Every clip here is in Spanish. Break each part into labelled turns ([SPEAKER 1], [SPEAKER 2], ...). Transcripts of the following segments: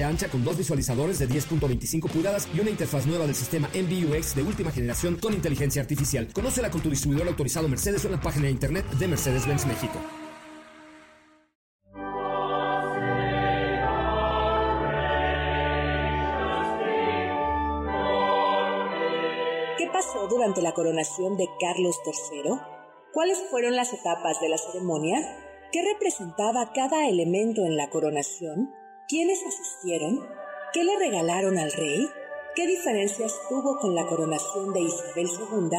[SPEAKER 1] ancha con dos visualizadores de 10.25 pulgadas y una interfaz nueva del sistema MBUX de última generación con inteligencia artificial. Conócela con tu distribuidor autorizado Mercedes en la página de internet de Mercedes-Benz México.
[SPEAKER 2] ¿Qué pasó durante la coronación de Carlos III? ¿Cuáles fueron las etapas de la ceremonia? ¿Qué representaba cada elemento en la coronación? ¿Quiénes asistieron? ¿Qué le regalaron al rey? ¿Qué diferencias tuvo con la coronación de Isabel II?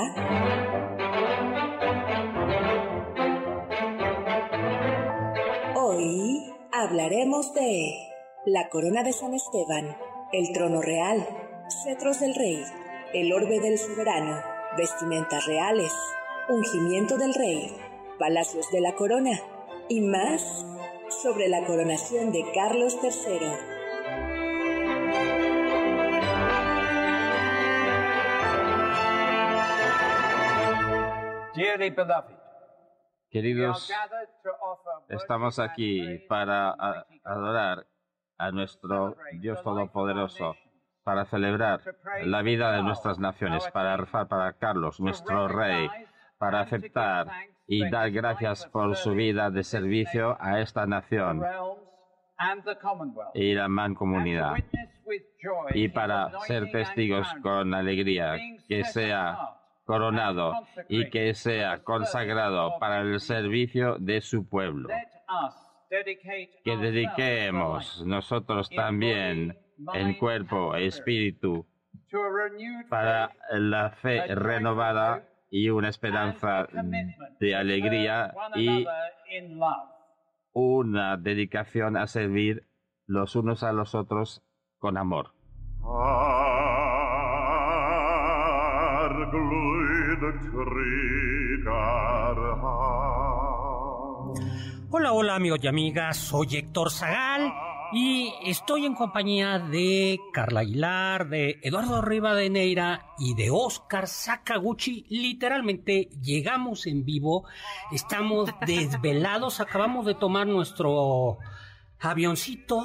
[SPEAKER 2] Hoy hablaremos de la corona de San Esteban, el trono real, cetros del rey, el orbe del soberano, vestimentas reales, ungimiento del rey, palacios de la corona y más sobre la coronación de Carlos III.
[SPEAKER 3] Queridos, estamos aquí para adorar a nuestro Dios Todopoderoso, para celebrar la vida de nuestras naciones, para rezar para Carlos, nuestro Rey, para aceptar y dar gracias por su vida de servicio a esta nación y la mancomunidad y para ser testigos con alegría que sea coronado y que sea consagrado para el servicio de su pueblo. Que dediquemos nosotros también en cuerpo e espíritu para la fe renovada y una esperanza de alegría y una dedicación a servir los unos a los otros con amor.
[SPEAKER 4] Hola, hola amigos y amigas, soy Héctor Zagal y estoy en compañía de Carla Aguilar, de Eduardo Rivadeneira y de Oscar Sakaguchi. Literalmente llegamos en vivo, estamos desvelados, acabamos de tomar nuestro avioncito.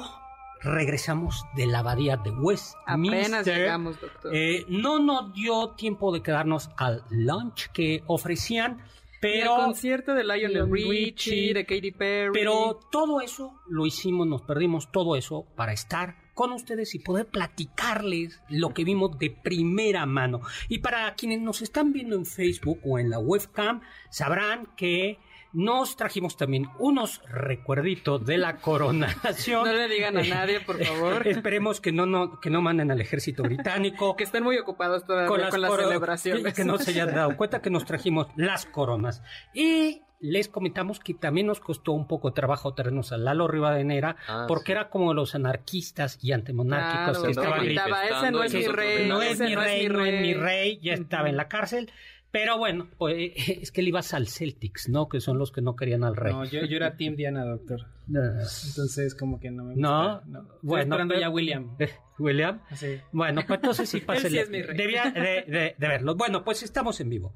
[SPEAKER 4] Regresamos de la abadía de West.
[SPEAKER 5] Apenas llegamos, doctor.
[SPEAKER 4] Eh, no nos dio tiempo de quedarnos al lunch que ofrecían. Pero,
[SPEAKER 5] el concierto de Lionel Richie, de Katy Perry.
[SPEAKER 4] Pero todo eso lo hicimos, nos perdimos todo eso para estar con ustedes y poder platicarles lo que vimos de primera mano. Y para quienes nos están viendo en Facebook o en la webcam, sabrán que nos trajimos también unos recuerditos de la coronación.
[SPEAKER 5] No le digan a nadie, por favor.
[SPEAKER 4] Esperemos que no, no, que no manden al ejército británico.
[SPEAKER 5] que estén muy ocupados todavía con, las, con las celebraciones.
[SPEAKER 4] Que no se hayan dado cuenta que nos trajimos las coronas. Y les comentamos que también nos costó un poco de trabajo traernos a Lalo Rivadeneira, ah, porque era como los anarquistas y antimonárquicos que estaban
[SPEAKER 5] gritando. Ese no es mi rey.
[SPEAKER 4] No es mi rey, no es mi rey, ya estaba en la cárcel. Pero bueno, pues es que le ibas al Celtics, ¿no? Que son los que no querían al rey.
[SPEAKER 6] No, yo, yo era Team Diana, doctor. Entonces, como que no me
[SPEAKER 4] gusta.
[SPEAKER 6] No,
[SPEAKER 4] bueno.
[SPEAKER 6] esperando ya William.
[SPEAKER 4] ¿William?
[SPEAKER 6] Sí.
[SPEAKER 4] Bueno, pues entonces sí pásale.
[SPEAKER 5] sí es mi rey.
[SPEAKER 4] Debía de, de, de verlo. Bueno, pues estamos en vivo.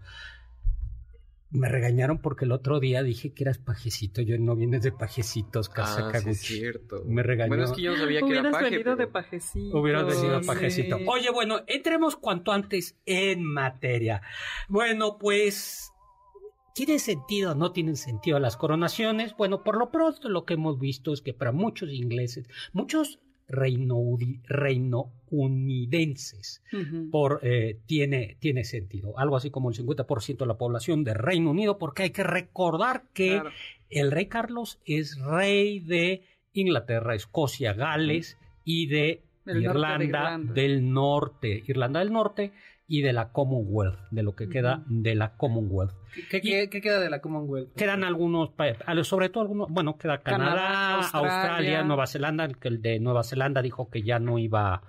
[SPEAKER 4] Me regañaron porque el otro día dije que eras pajecito. Yo no vienes de pajecitos,
[SPEAKER 3] Ah, sí es cierto.
[SPEAKER 4] Me regañó.
[SPEAKER 3] Bueno, es que yo no sabía que era
[SPEAKER 5] Hubieras
[SPEAKER 3] paje.
[SPEAKER 5] venido de pajecito.
[SPEAKER 4] Hubieras venido
[SPEAKER 5] sí.
[SPEAKER 4] pajecito. Oye, bueno, entremos cuanto antes en materia. Bueno, pues. ¿Tienen sentido o no tienen sentido las coronaciones? Bueno, por lo pronto lo que hemos visto es que para muchos ingleses, muchos reino, reinounidenses,
[SPEAKER 5] Ujú.
[SPEAKER 4] por, eh, tiene, tiene sentido. Algo así como el 50% de la población de Reino Unido, porque hay que recordar que
[SPEAKER 5] Claro.
[SPEAKER 4] el rey Carlos es rey de Inglaterra, Escocia, Gales y de
[SPEAKER 5] de
[SPEAKER 4] Irlanda. del Norte. Irlanda del Norte, y de la Commonwealth, de lo que queda de la Commonwealth.
[SPEAKER 6] ¿Qué, queda de la Commonwealth?
[SPEAKER 4] Quedan algunos, sobre todo algunos, bueno, queda Canadá, Australia. Nueva Zelanda, que el de Nueva Zelanda dijo que ya no iba,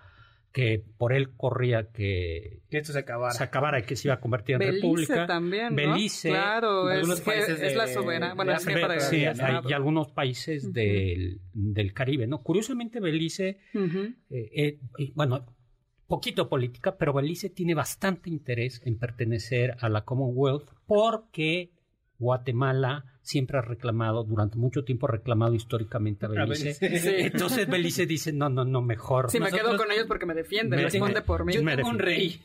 [SPEAKER 4] que por él corría que,
[SPEAKER 6] que esto se acabara.
[SPEAKER 4] Se acabara y que se iba a convertir en
[SPEAKER 5] Belice
[SPEAKER 4] república.
[SPEAKER 5] también, ¿no?
[SPEAKER 4] Belice.
[SPEAKER 5] Claro, es, países es la soberana. Bueno,
[SPEAKER 4] para sí, hay, y algunos países del, del, Caribe, ¿no? Curiosamente, Belice, eh, eh, bueno, poquito política, pero Belice tiene bastante interés en pertenecer a la Commonwealth porque Guatemala siempre ha reclamado, durante mucho tiempo ha reclamado históricamente a Belice. Entonces Belice dice, no, no, no, mejor.
[SPEAKER 5] Sí, me quedo con ellos porque me defienden, responde por mí.
[SPEAKER 6] Yo tengo un rey.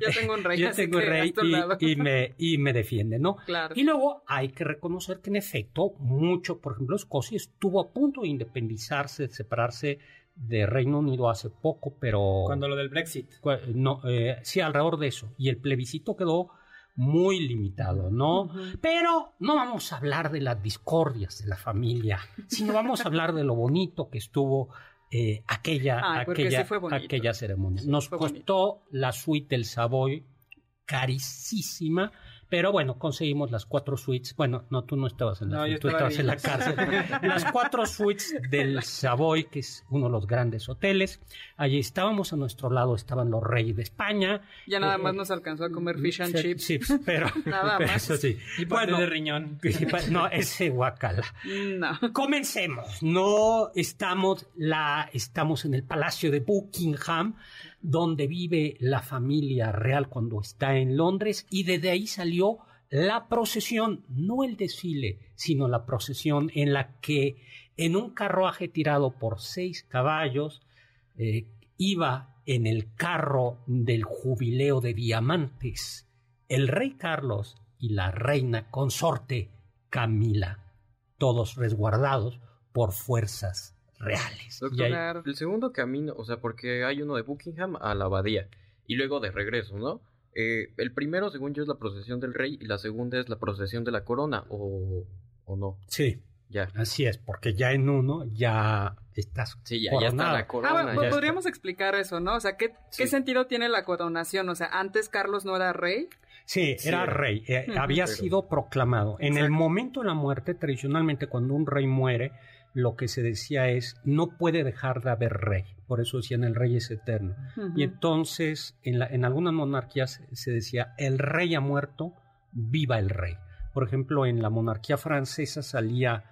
[SPEAKER 5] yo tengo un rey.
[SPEAKER 4] Yo tengo un rey y, me, y me defiende, ¿no?
[SPEAKER 5] Claro.
[SPEAKER 4] Y luego hay que reconocer que en efecto, mucho, por ejemplo, Escocia estuvo a punto de independizarse, de separarse de Reino Unido hace poco, pero...
[SPEAKER 6] Cuando lo del Brexit.
[SPEAKER 4] No, eh, sí, alrededor de eso. Y el plebiscito quedó muy limitado, ¿no? Pero no vamos a hablar de las discordias de la familia, sino vamos a hablar de lo bonito que estuvo eh, aquella, aquella, aquella ceremonia. Nos costó la suite del Savoy carísima pero bueno, conseguimos las cuatro suites. Bueno, no, tú no estabas en la, no, tú estabas en la cárcel. las cuatro suites del Savoy, que es uno de los grandes hoteles. Allí estábamos, a nuestro lado estaban los reyes de España.
[SPEAKER 5] Ya nada eh, más nos alcanzó a comer fish and chips.
[SPEAKER 4] chips pero
[SPEAKER 5] nada más.
[SPEAKER 4] Eso sí.
[SPEAKER 6] Y bueno, de riñón.
[SPEAKER 4] No, ese guacala.
[SPEAKER 5] No.
[SPEAKER 4] Comencemos. No estamos, la, estamos en el Palacio de Buckingham donde vive la familia real cuando está en Londres y desde ahí salió la procesión, no el desfile, sino la procesión en la que en un carruaje tirado por seis caballos eh, iba en el carro del jubileo de diamantes el rey Carlos y la reina consorte Camila, todos resguardados por fuerzas reales.
[SPEAKER 7] Doctor, el segundo camino, o sea, porque hay uno de Buckingham a la abadía y luego de regreso, ¿no? Eh, el primero, según yo, es la procesión del rey y la segunda es la procesión de la corona, ¿o, o no?
[SPEAKER 4] Sí.
[SPEAKER 7] Ya.
[SPEAKER 4] Así es, porque ya en uno ya estás
[SPEAKER 7] Sí, ya, ya está la corona.
[SPEAKER 5] Ah, podríamos explicar eso, ¿no? O sea, ¿qué, ¿qué sentido tiene la coronación? O sea, antes Carlos no era rey.
[SPEAKER 4] Sí, era rey, eh, había sido proclamado. En el momento de la muerte, tradicionalmente cuando un rey muere, lo que se decía es, no puede dejar de haber rey. Por eso decían el rey es eterno. Y entonces, en, la, en algunas monarquías se decía, el rey ha muerto, viva el rey. Por ejemplo, en la monarquía francesa salía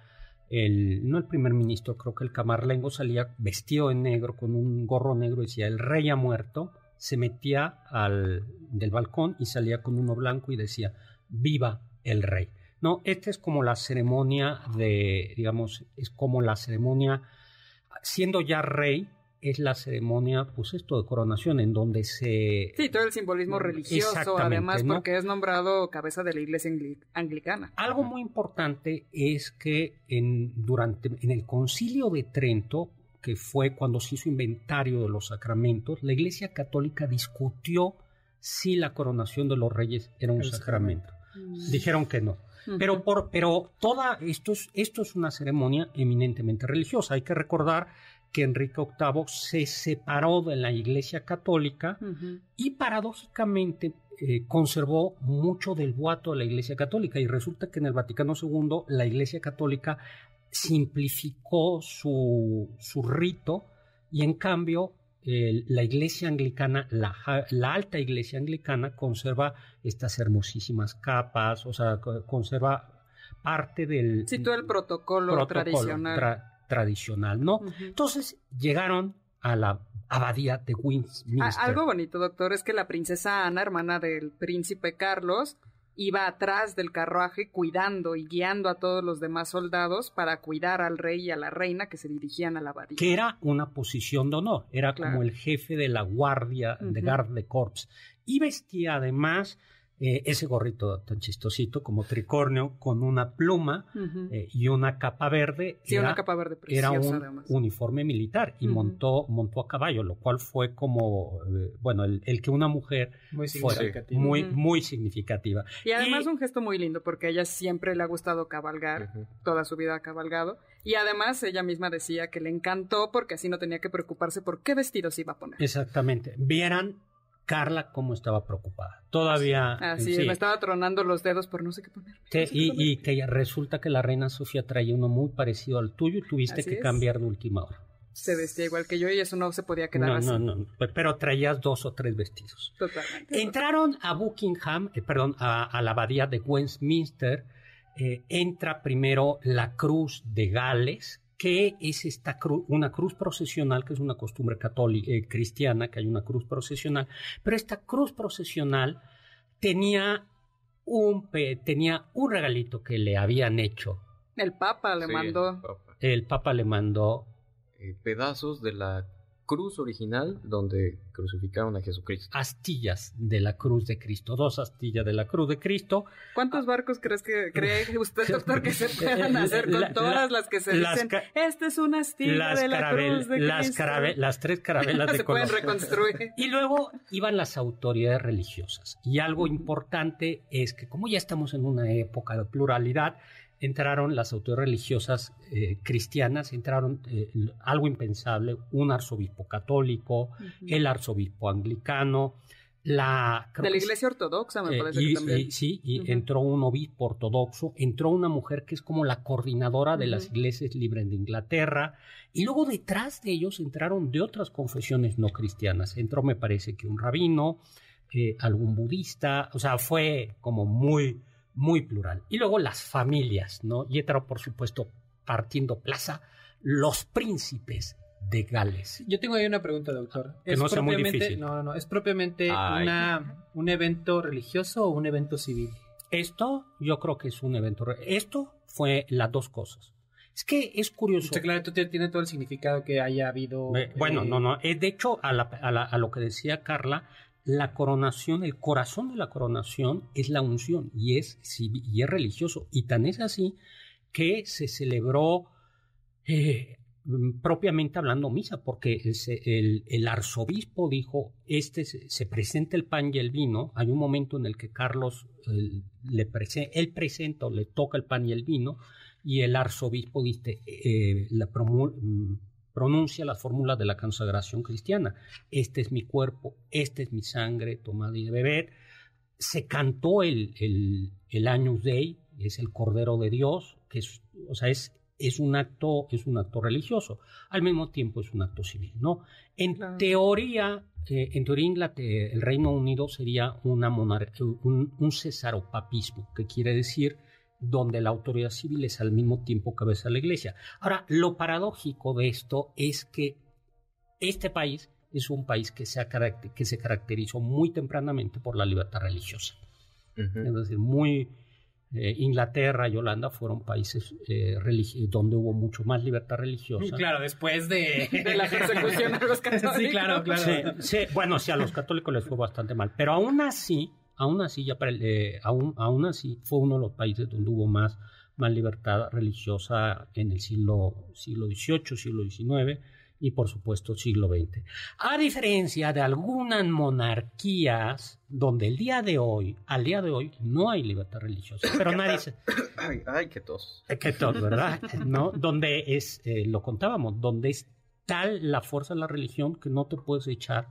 [SPEAKER 4] el, no el primer ministro, creo que el camarlengo salía vestido de negro con un gorro negro y decía, el rey ha muerto, se metía al, del balcón y salía con uno blanco y decía, viva el rey. No, esta es como la ceremonia de, digamos, es como la ceremonia, siendo ya rey, es la ceremonia, pues esto de coronación, en donde se...
[SPEAKER 5] Sí, todo el simbolismo religioso, además, porque es nombrado cabeza de la iglesia anglicana.
[SPEAKER 4] Algo muy importante es que en, durante, en el concilio de Trento, que fue cuando se hizo inventario de los sacramentos, la iglesia católica discutió si la coronación de los reyes era un sacramento. Dijeron que no. Pero, por, pero toda esto es, esto es una ceremonia eminentemente religiosa. Hay que recordar que Enrique VIII se separó de la Iglesia Católica y paradójicamente eh, conservó mucho del voto de la Iglesia Católica. Y resulta que en el Vaticano II la Iglesia Católica simplificó su, su rito y en cambio la iglesia anglicana, la, alta iglesia anglicana conserva estas hermosísimas capas, o sea, conserva parte del...
[SPEAKER 5] Sí, todo el protocolo, tradicional.
[SPEAKER 4] tradicional, ¿no? Entonces llegaron a la abadía de Westminster.
[SPEAKER 5] Algo bonito, doctor, es que la princesa Ana, hermana del príncipe Carlos, iba atrás del carruaje cuidando y guiando a todos los demás soldados para cuidar al rey y a la reina que se dirigían a la abadía.
[SPEAKER 4] Que era una posición de honor, era como el jefe de la guardia de Garde de Corps. Y vestía además eh, ese gorrito tan chistosito como tricornio con una pluma eh, y una capa verde.
[SPEAKER 5] Sí, era, una capa verde
[SPEAKER 4] Era un uniforme militar y montó, montó a caballo, lo cual fue como, eh, bueno, el, que una mujer
[SPEAKER 6] muy significativa.
[SPEAKER 4] muy, muy significativa.
[SPEAKER 5] Y además un gesto muy lindo porque a ella siempre le ha gustado cabalgar, toda su vida ha cabalgado. Y además ella misma decía que le encantó porque así no tenía que preocuparse por qué vestidos iba a poner.
[SPEAKER 4] Exactamente. Vieran Carla cómo estaba preocupada. Todavía...
[SPEAKER 5] Así, me estaba tronando los dedos por no sé qué poner.
[SPEAKER 4] y, que resulta que la reina Sofía traía uno muy parecido al tuyo y tuviste que cambiar de última hora.
[SPEAKER 5] Se vestía igual que yo y eso no se podía quedar
[SPEAKER 4] no,
[SPEAKER 5] así.
[SPEAKER 4] No, no, pero traías dos o tres vestidos.
[SPEAKER 5] Totalmente.
[SPEAKER 4] Entraron a Buckingham, eh, perdón, a, la abadía de Westminster. Eh, entra primero la cruz de Gales, que es esta cruz, una cruz procesional, que es una costumbre católica, eh, cristiana, que hay una cruz procesional, pero esta cruz procesional tenía un, tenía un regalito que le habían hecho.
[SPEAKER 5] El Papa le mandó.
[SPEAKER 4] El Papa le mandó
[SPEAKER 7] eh, pedazos de la cruz original donde crucificaron a Jesucristo.
[SPEAKER 4] Astillas de la cruz de Cristo, dos astillas de la cruz de Cristo.
[SPEAKER 5] ¿Cuántos barcos crees que cree usted, doctor, que se puedan hacer con todas las que se dicen? Esta es una astilla de la cruz de
[SPEAKER 4] las
[SPEAKER 5] Cristo.
[SPEAKER 4] las tres carabelas de
[SPEAKER 5] se pueden reconstruir.
[SPEAKER 4] Y luego iban las autoridades religiosas. Y algo importante es que como ya estamos en una época de pluralidad, entraron las autoridades religiosas eh, cristianas, entraron eh, algo impensable, un arzobispo católico, el arzobispo anglicano, la...
[SPEAKER 5] De la iglesia ortodoxa, me eh, parece que también.
[SPEAKER 4] sí, y entró un obispo ortodoxo, entró una mujer que es como la coordinadora de las iglesias libres de Inglaterra, y luego detrás de ellos entraron de otras confesiones no cristianas. Entró, me parece que un rabino, algún budista, o sea, fue como muy muy plural. Y luego las familias, ¿no? Y entra, por supuesto, partiendo plaza, los príncipes de Gales.
[SPEAKER 6] Yo tengo ahí una pregunta, doctor.
[SPEAKER 4] Que no sea muy difícil.
[SPEAKER 6] No, no, ¿Es propiamente una, un evento religioso o un evento civil?
[SPEAKER 4] Esto, yo creo que es un evento. Esto fue las dos cosas. Es que es curioso.
[SPEAKER 6] claro, esto tiene todo el significado que haya habido.
[SPEAKER 4] bueno, no, no. Eh, de hecho, a, a lo que decía Carla, la coronación, el corazón de la coronación es la unción y es, y es religioso. Y tan es así que se celebró eh, propiamente hablando misa, porque el, arzobispo dijo, este se, presenta el pan y el vino. Hay un momento en el que Carlos le presenta, él presenta le toca el pan y el vino y el arzobispo dice, eh, la pronuncia las fórmulas de la consagración cristiana. Este es mi cuerpo, este es mi sangre, tomad y bebed. Se cantó el, el, el Agnus Dei, es el Cordero de Dios, que es, o sea, es, es, un acto, es un acto religioso, al mismo tiempo es un acto civil, ¿no? En teoría, eh, en teoría el Reino Unido sería una monarquía, un, un cesaropapismo, que quiere decir donde la autoridad civil es al mismo tiempo cabeza de la iglesia. Ahora, lo paradójico de esto es que este país es un país que se, que se caracterizó muy tempranamente por la libertad religiosa. Es decir, muy... Eh, Inglaterra y Holanda fueron países eh, donde hubo mucho más libertad religiosa.
[SPEAKER 6] Claro, después de,
[SPEAKER 5] la persecución de los católicos.
[SPEAKER 6] Sí, claro, claro.
[SPEAKER 4] bueno, sí, a los católicos les fue bastante mal, pero aún así, Aún así, ya eh, aún, aún así fue uno de los países donde hubo más, más libertad religiosa en el siglo, siglo XVIII, siglo XIX y por supuesto siglo XX. A diferencia de algunas monarquías donde el día de hoy, al día de hoy, no hay libertad religiosa, pero nadie se...
[SPEAKER 7] Ay, ay, qué tos.
[SPEAKER 4] Qué tos, ¿verdad? ¿No? Donde es, eh, lo contábamos, donde es tal la fuerza de la religión que no te puedes echar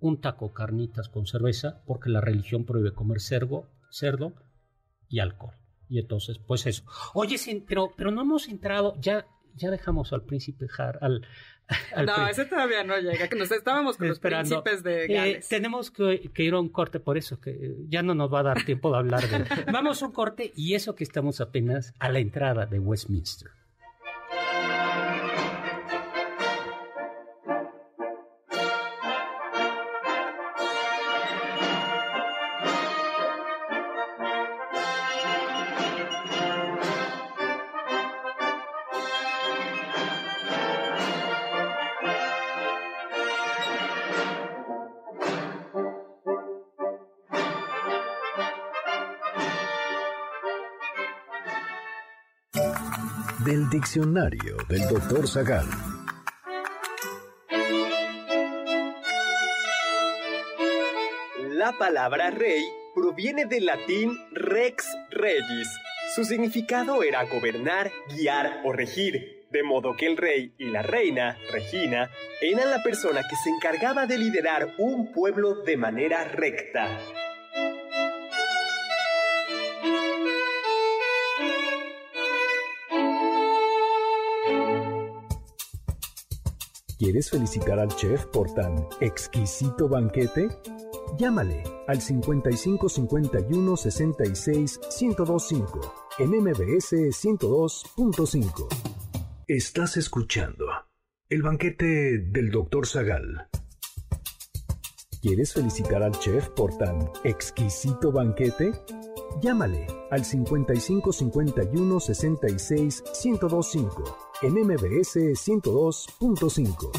[SPEAKER 4] un taco carnitas con cerveza porque la religión prohíbe comer cerdo, cerdo y alcohol. Y entonces, pues eso. Oye, pero, pero no hemos entrado, ya, ya dejamos al príncipe Har, al,
[SPEAKER 5] no, ese todavía no llega, que nos estábamos con los príncipes de eh, Gales.
[SPEAKER 4] tenemos que, que, ir a un corte, por eso que ya no nos va a dar tiempo de hablar de Vamos a un corte y eso que estamos apenas a la entrada de Westminster.
[SPEAKER 8] Diccionario del doctor Zagal.
[SPEAKER 9] La palabra rey proviene del latín rex regis. Su significado era gobernar, guiar o regir. De modo que el rey y la reina, Regina, eran la persona que se encargaba de liderar un pueblo de manera recta.
[SPEAKER 8] ¿Quieres felicitar al chef por tan exquisito banquete? Llámale al 55 51 66 1025 en MBS 102.5. Estás escuchando el banquete del Dr. Zagal. ¿Quieres felicitar al chef por tan exquisito banquete? Llámale al 55 51 66 1025 en MBS 102.5.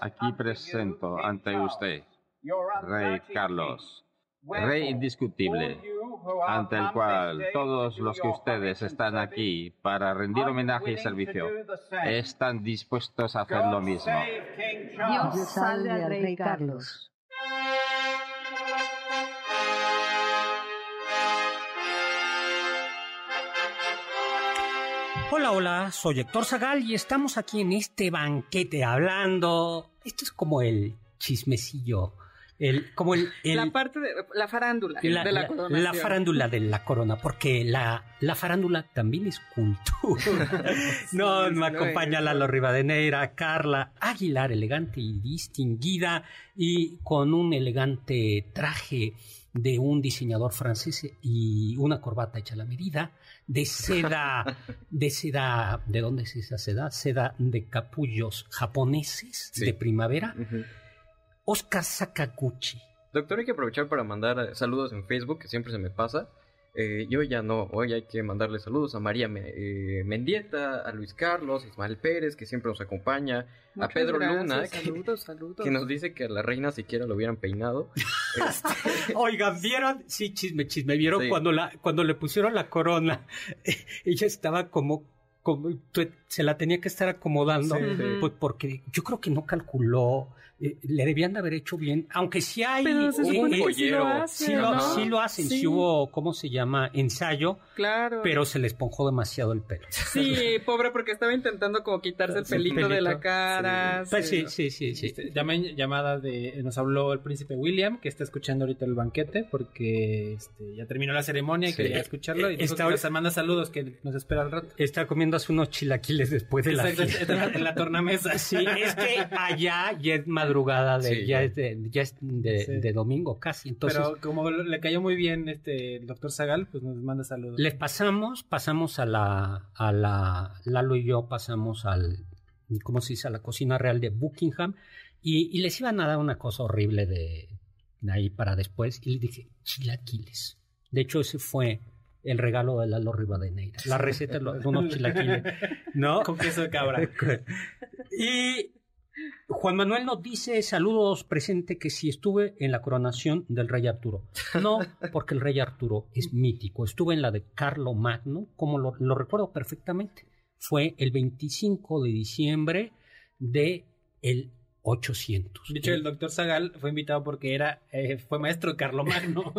[SPEAKER 3] Aquí presento ante usted, Rey Carlos, Rey indiscutible, ante el cual todos los que ustedes están aquí para rendir homenaje y servicio están dispuestos a hacer lo mismo.
[SPEAKER 10] Dios salve al Rey Carlos.
[SPEAKER 4] Hola, hola, soy Héctor Zagal y estamos aquí en este banquete hablando. Esto es como el chismecillo. El, como el,
[SPEAKER 5] la parte de la farándula de la, corona.
[SPEAKER 4] La farándula de la corona, porque la, la farándula también es cultura. no, me acompaña Lalo Rivadeneira, Carla Aguilar, elegante y distinguida, y con un elegante traje de un diseñador francés y una corbata hecha a la medida, de seda, de seda, ¿de dónde es esa seda? Seda de capullos japoneses de primavera. Oscar Sakaguchi.
[SPEAKER 7] Doctor, hay que aprovechar para mandar eh, saludos en Facebook, que siempre se me pasa. Eh, yo ya no, hoy hay que mandarle saludos a María eh, Mendieta, a Luis Carlos, a Ismael Pérez, que siempre nos acompaña, a Pedro Luna, que, nos dice que a la reina siquiera lo hubieran peinado.
[SPEAKER 4] este... Oigan, ¿vieron? Sí, chisme, chisme, ¿vieron cuando, la, cuando le pusieron la corona? ella estaba como se la tenía que estar acomodando, pues porque yo creo que no calculó, eh, le debían de haber hecho bien, aunque sí hay...
[SPEAKER 5] Pero se supone que sí lo hacen,
[SPEAKER 4] sí lo, hacen, sí. hubo, ¿cómo se llama? Ensayo,
[SPEAKER 5] claro.
[SPEAKER 4] pero se le esponjó demasiado el pelo.
[SPEAKER 5] Sí, pobre, porque estaba intentando como quitarse el pelito, de la cara.
[SPEAKER 4] Pues sí, sí, sí, sí.
[SPEAKER 6] Este, llamada de, nos habló el príncipe William, que está escuchando ahorita el banquete, porque este, ya terminó la ceremonia y quería escucharlo, y eh, está, nos manda saludos que nos espera al rato.
[SPEAKER 4] Está comiendo unos chilaquiles después de la fiesta.
[SPEAKER 6] en la tornamesa.
[SPEAKER 4] Sí, es que allá ya es madrugada, de, ya, es de, ya es de, domingo casi. Entonces,
[SPEAKER 6] Pero como le cayó muy bien este el doctor Zagal, pues nos manda saludos.
[SPEAKER 4] Les pasamos, pasamos a la, a la, Lalo y yo pasamos al, ¿cómo se dice? A la cocina real de Buckingham y, y les iban a dar una cosa horrible de, de ahí para después y les dije, chilaquiles. De hecho, ese fue el regalo de Lalo Rivadeneira. La receta de unos chilaquiles, ¿no?
[SPEAKER 6] Con queso de cabra.
[SPEAKER 4] y Juan Manuel nos dice, saludos presente, que si estuve en la coronación del rey Arturo. No, porque el rey Arturo es mítico. Estuve en la de Carlo Magno, como lo, lo recuerdo perfectamente. Fue el 25 de diciembre de el 800.
[SPEAKER 6] De hecho, el doctor Zagal fue invitado porque era eh, fue maestro de Carlomagno.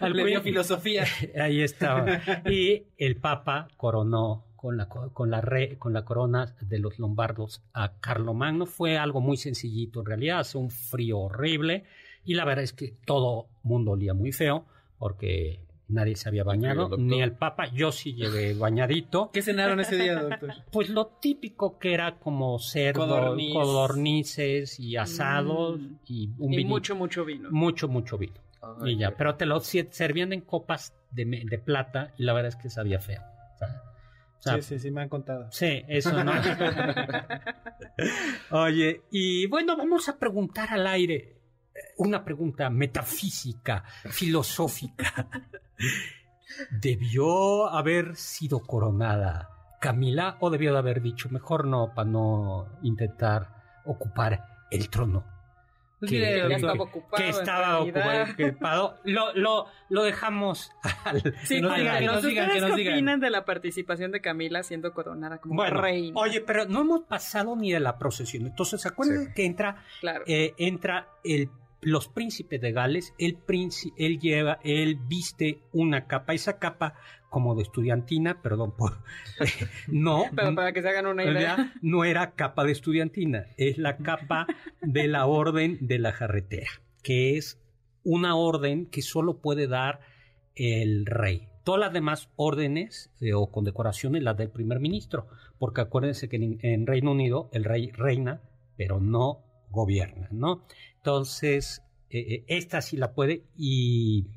[SPEAKER 6] Al Le filosofía.
[SPEAKER 4] Ahí estaba. Y el Papa coronó con la, con, la con la corona de los lombardos a Carlomagno. Fue algo muy sencillito en realidad. Hace un frío horrible. Y la verdad es que todo mundo olía muy feo porque Nadie se había bañado, ni el Papa. Yo sí llegué bañadito.
[SPEAKER 6] ¿Qué cenaron ese día, doctor?
[SPEAKER 4] Pues lo típico que era como cerdo, codornices y asados mm. y un
[SPEAKER 5] y mucho, mucho vino.
[SPEAKER 4] Mucho, mucho vino. y ya, pero te lo servían en copas de, de, plata y la verdad es que sabía feo.
[SPEAKER 6] Sí, sí, sí, me han contado.
[SPEAKER 4] Sí, eso no. Oye, y bueno, vamos a preguntar al aire una pregunta metafísica, filosófica. ¿Debió haber sido coronada Camila o debió de haber dicho mejor no para no intentar ocupar el trono?
[SPEAKER 5] Que, estaba ocupado.
[SPEAKER 4] Que estaba ocupado. Lo, lo, lo dejamos
[SPEAKER 5] al. Sí, que nos digan, que nos digan. ¿Qué opinan de la participación de Camila siendo coronada como bueno, reina?
[SPEAKER 4] Oye, pero no hemos pasado ni de la procesión. Entonces, ¿se acuerdan que entra, eh, entra el los príncipes de Gales, él, él lleva, él viste una capa, esa capa como de estudiantina, perdón por no,
[SPEAKER 5] pero para que se hagan una idea,
[SPEAKER 4] no era capa de estudiantina, es la capa de la orden de la jarretera, que es una orden que solo puede dar el rey. Todas las demás órdenes eh, o condecoraciones las del primer ministro, porque acuérdense que en Reino Unido el rey reina, pero no gobierna, ¿no? Entonces, eh, eh, esta sí la puede y,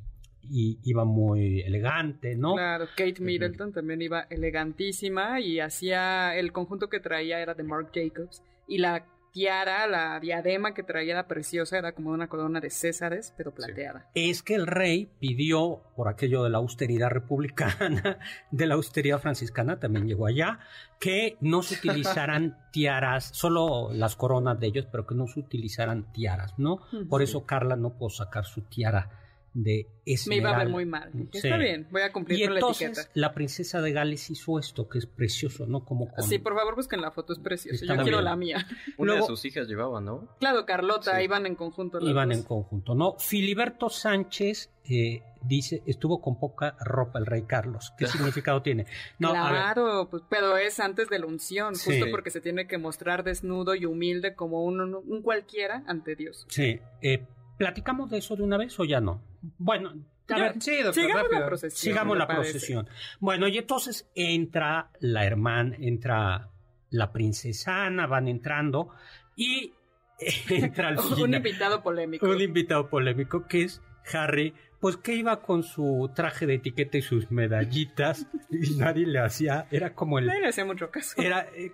[SPEAKER 4] iba muy elegante, ¿no?
[SPEAKER 5] Claro, Kate Middleton también iba elegantísima y hacía, el conjunto que traía era de Marc Jacobs y la tiara, la diadema que traía era preciosa, era como una corona de Césares, pero plateada.
[SPEAKER 4] Es que el rey pidió, por aquello de la austeridad republicana, de la austeridad franciscana, también llegó allá, que no se utilizaran tiaras, solo las coronas de ellos, pero que no se utilizaran tiaras, ¿no? Por eso Carla no pudo sacar su tiara de
[SPEAKER 5] Me iba a ver muy mal. Está bien, voy a cumplir
[SPEAKER 4] y
[SPEAKER 5] con
[SPEAKER 4] entonces,
[SPEAKER 5] la etiqueta.
[SPEAKER 4] La princesa de Gales hizo esto, que es precioso, ¿no? Como
[SPEAKER 5] Sí, por favor, busquen la foto, es precioso. Yo quiero la mía.
[SPEAKER 7] Una de sus hijas llevaba, ¿no?
[SPEAKER 5] Claro, Carlota, iban en conjunto.
[SPEAKER 4] Iban en conjunto, ¿no? Filiberto Sánchez eh, dice, estuvo con poca ropa el rey Carlos. ¿Qué significado tiene?
[SPEAKER 5] No, claro, pues, pero es antes de la unción, justo porque se tiene que mostrar desnudo y humilde como un, un cualquiera ante Dios.
[SPEAKER 4] Sí, eh, ¿Platicamos de eso de una vez o ya no? Bueno,
[SPEAKER 5] a ver, sigamos la procesión.
[SPEAKER 4] Sigamos la procesión. Bueno, y entonces entra la hermana, entra la princesana, van entrando y entra al
[SPEAKER 5] Un invitado polémico.
[SPEAKER 4] Un invitado polémico que es Harry pues que iba con su traje de etiqueta y sus medallitas y nadie le hacía, era como el...
[SPEAKER 5] Nadie le hacía mucho caso.
[SPEAKER 4] Era eh,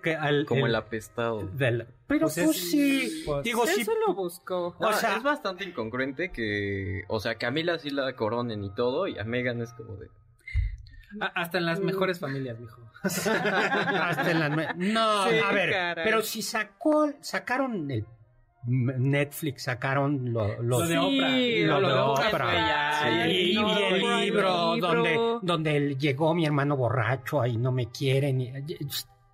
[SPEAKER 7] como el, apestado.
[SPEAKER 4] Del, pero pues, pues sí,
[SPEAKER 5] pues, digo sí. Eso lo buscó.
[SPEAKER 7] o sea, es bastante incongruente que, o sea, Camila sí la coronen y todo y a Megan es como de...
[SPEAKER 6] Hasta en las mejores familias, mijo.
[SPEAKER 4] Hasta en las... No, a ver, pero si sacó, sacaron el Netflix sacaron lo,
[SPEAKER 6] lo de Oprah.
[SPEAKER 4] y, el libro, donde, donde llegó mi hermano borracho ahí no me quieren.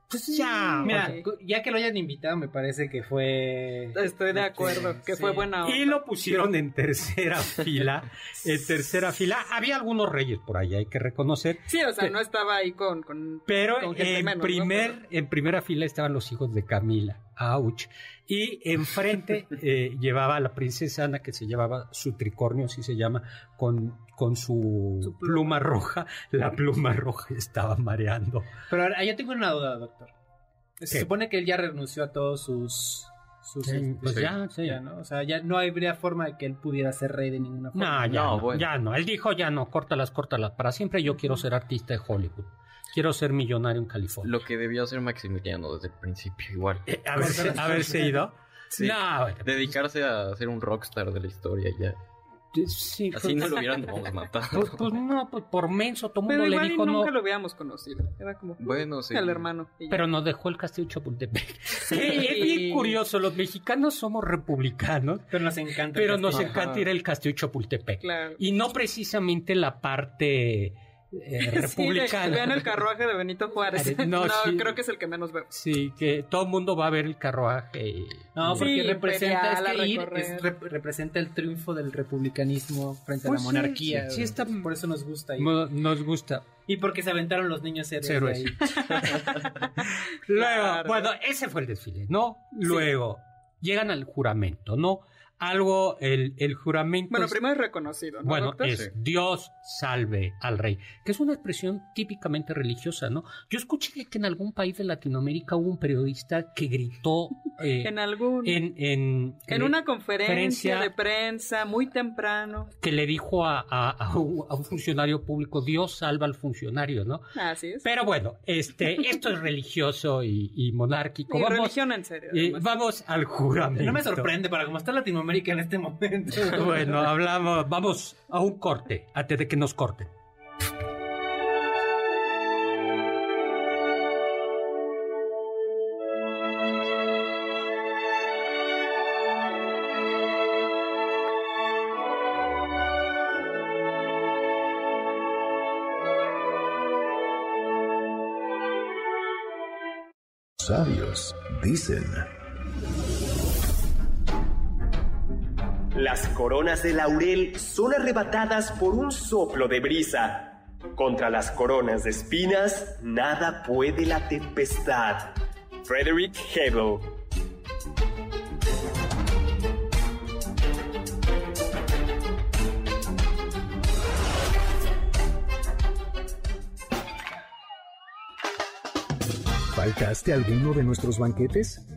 [SPEAKER 4] Pues ya.
[SPEAKER 6] Mira, ya que lo hayan invitado, me parece que fue.
[SPEAKER 5] Estoy de acuerdo, que fue buena.
[SPEAKER 4] Y lo pusieron en tercera fila. En tercera fila. Había algunos reyes por ahí, hay que reconocer.
[SPEAKER 5] Sí, o sea, no estaba ahí con. con
[SPEAKER 4] pero en, primer, en primera fila estaban los hijos de Camila. Auch. Y enfrente eh, llevaba a la princesa Ana, que se llevaba su tricornio, así se llama, con, con su, pluma. roja. La pluma roja estaba mareando.
[SPEAKER 6] Pero ahora, yo tengo una duda, doctor. Se supone que él ya renunció a todos sus... sus
[SPEAKER 4] pues ya, sí.
[SPEAKER 6] ¿no? O sea, ya no habría forma de que él pudiera ser rey de ninguna forma.
[SPEAKER 4] No, ya no, ya no. Él dijo, ya no, córtalas, córtalas. Para siempre yo quiero ser artista de Hollywood. Quiero ser millonario en California.
[SPEAKER 7] Lo que debió hacer Maximiliano desde el principio, igual.
[SPEAKER 4] Eh, haberse, ido.
[SPEAKER 7] No, dedicarse a ser un rockstar de la historia ya.
[SPEAKER 4] Sí,
[SPEAKER 7] Así no lo hubieran matado. Pues,
[SPEAKER 4] pues, no, pues por menso, todo mundo le dijo
[SPEAKER 5] no. nunca lo habíamos conocido. Era como.
[SPEAKER 7] Bueno, sí.
[SPEAKER 5] El hermano.
[SPEAKER 4] Pero nos dejó el castillo Chapultepec. Sí. es bien curioso. Los mexicanos somos republicanos.
[SPEAKER 6] Pero nos encanta.
[SPEAKER 4] Pero nos encanta ir al castillo Chapultepec.
[SPEAKER 5] Claro.
[SPEAKER 4] Y no precisamente la parte eh, republicano.
[SPEAKER 5] vean el carruaje de Benito Juárez. No, creo que es el que menos veo.
[SPEAKER 4] Sí, que todo el mundo va a ver el carruaje.
[SPEAKER 6] No, porque representa, representa el triunfo del republicanismo frente a la pues monarquía.
[SPEAKER 4] Sí, está,
[SPEAKER 6] por eso nos gusta.
[SPEAKER 4] Nos gusta.
[SPEAKER 6] Y porque se aventaron los niños héroes.
[SPEAKER 4] Luego, bueno, ese fue el desfile, ¿no? Luego, llegan al juramento, ¿no? Algo, el, el juramento.
[SPEAKER 5] Bueno, primero es reconocido, ¿no?
[SPEAKER 4] Bueno, es Dios salve al rey, que es una expresión típicamente religiosa, ¿no? Yo escuché que en algún país de Latinoamérica hubo un periodista que gritó.
[SPEAKER 5] Eh, en algún.
[SPEAKER 4] En, en,
[SPEAKER 5] en una conferencia, de prensa muy temprano.
[SPEAKER 4] Que le dijo a, a, un, funcionario público: Dios salva al funcionario, ¿no?
[SPEAKER 5] Así es.
[SPEAKER 4] Pero bueno, este, esto es religioso y, monárquico.
[SPEAKER 5] Y religión en serio.
[SPEAKER 4] vamos al juramento.
[SPEAKER 6] No me sorprende, para cómo está Latinoamérica en este momento.
[SPEAKER 4] Bueno, hablamos, vamos a un corte, antes de que nos corten.
[SPEAKER 8] Sabios dicen
[SPEAKER 9] Las coronas de laurel son arrebatadas por un soplo de brisa. Contra las coronas de espinas, nada puede la tempestad. Frederick Hebel
[SPEAKER 8] ¿Faltaste alguno de nuestros banquetes?